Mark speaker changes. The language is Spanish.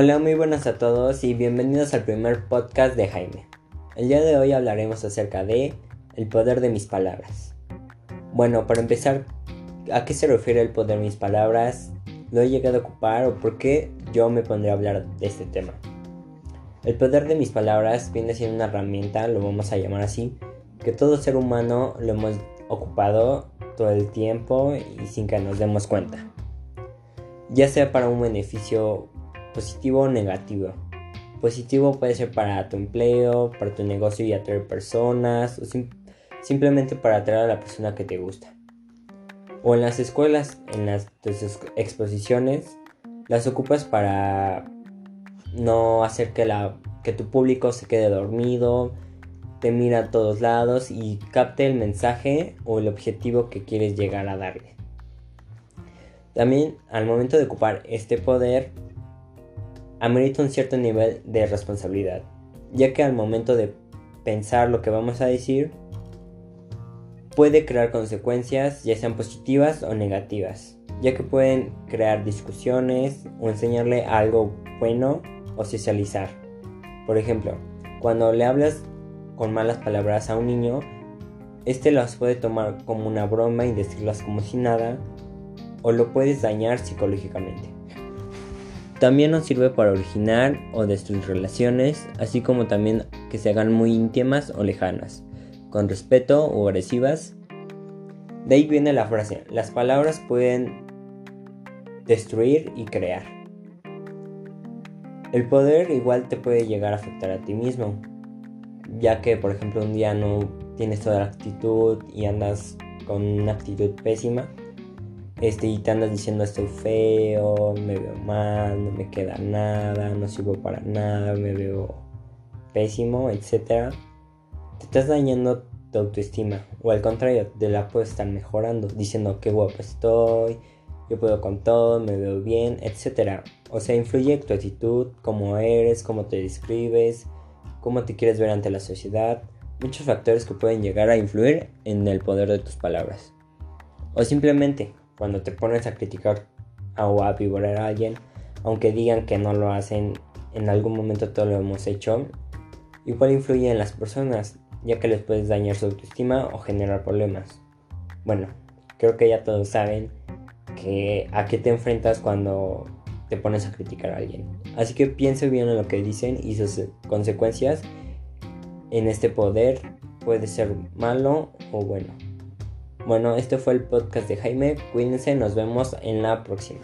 Speaker 1: Hola, muy buenas a todos y bienvenidos al primer podcast de Jaime. El día de hoy hablaremos acerca de el poder de mis palabras. Bueno, para empezar, ¿a qué se refiere el poder de mis palabras? ¿Lo he llegado a ocupar o por qué yo me pondré a hablar de este tema? El poder de mis palabras viene siendo una herramienta, lo vamos a llamar así, que todo ser humano lo hemos ocupado todo el tiempo y sin que nos demos cuenta. Ya sea para un beneficio positivo o negativo. Positivo puede ser para tu empleo, para tu negocio y atraer personas, o simplemente para atraer a la persona que te gusta. O en las escuelas, en las exposiciones, las ocupas para no hacer que, la, que tu público se quede dormido, te mira a todos lados y capte el mensaje o el objetivo que quieres llegar a darle. También al momento de ocupar este poder, amerita un cierto nivel de responsabilidad, ya que al momento de pensar lo que vamos a decir, puede crear consecuencias ya sean positivas o negativas, ya que pueden crear discusiones o enseñarle algo bueno o socializar. Por ejemplo, cuando le hablas con malas palabras a un niño, este las puede tomar como una broma y decirlas como si nada, o lo puedes dañar psicológicamente. También nos sirve para originar o destruir relaciones, así como también que se hagan muy íntimas o lejanas, con respeto o agresivas. De ahí viene la frase, las palabras pueden destruir y crear. El poder igual te puede llegar a afectar a ti mismo, ya que por ejemplo un día no tienes toda la actitud y andas con una actitud pésima, este, y te andas diciendo estoy feo, me veo mal, no me queda nada, no sirvo para nada, me veo pésimo, etc. Te estás dañando tu autoestima. O al contrario, te la puedes estar mejorando, diciendo qué guapo estoy, yo puedo con todo, me veo bien, etc. O sea, influye tu actitud, cómo eres, cómo te describes, cómo te quieres ver ante la sociedad. Muchos factores que pueden llegar a influir en el poder de tus palabras. O simplemente cuando te pones a criticar o a vivorar a alguien, aunque digan que no lo hacen, en algún momento todo lo hemos hecho, igual influye en las personas, ya que les puedes dañar su autoestima o generar problemas. Bueno, creo que ya todos saben a qué te enfrentas cuando te pones a criticar a alguien. Así que piense bien en lo que dicen y sus consecuencias en este poder puede ser malo o bueno. Bueno, este fue el podcast de Jaime. Cuídense, nos vemos en la próxima.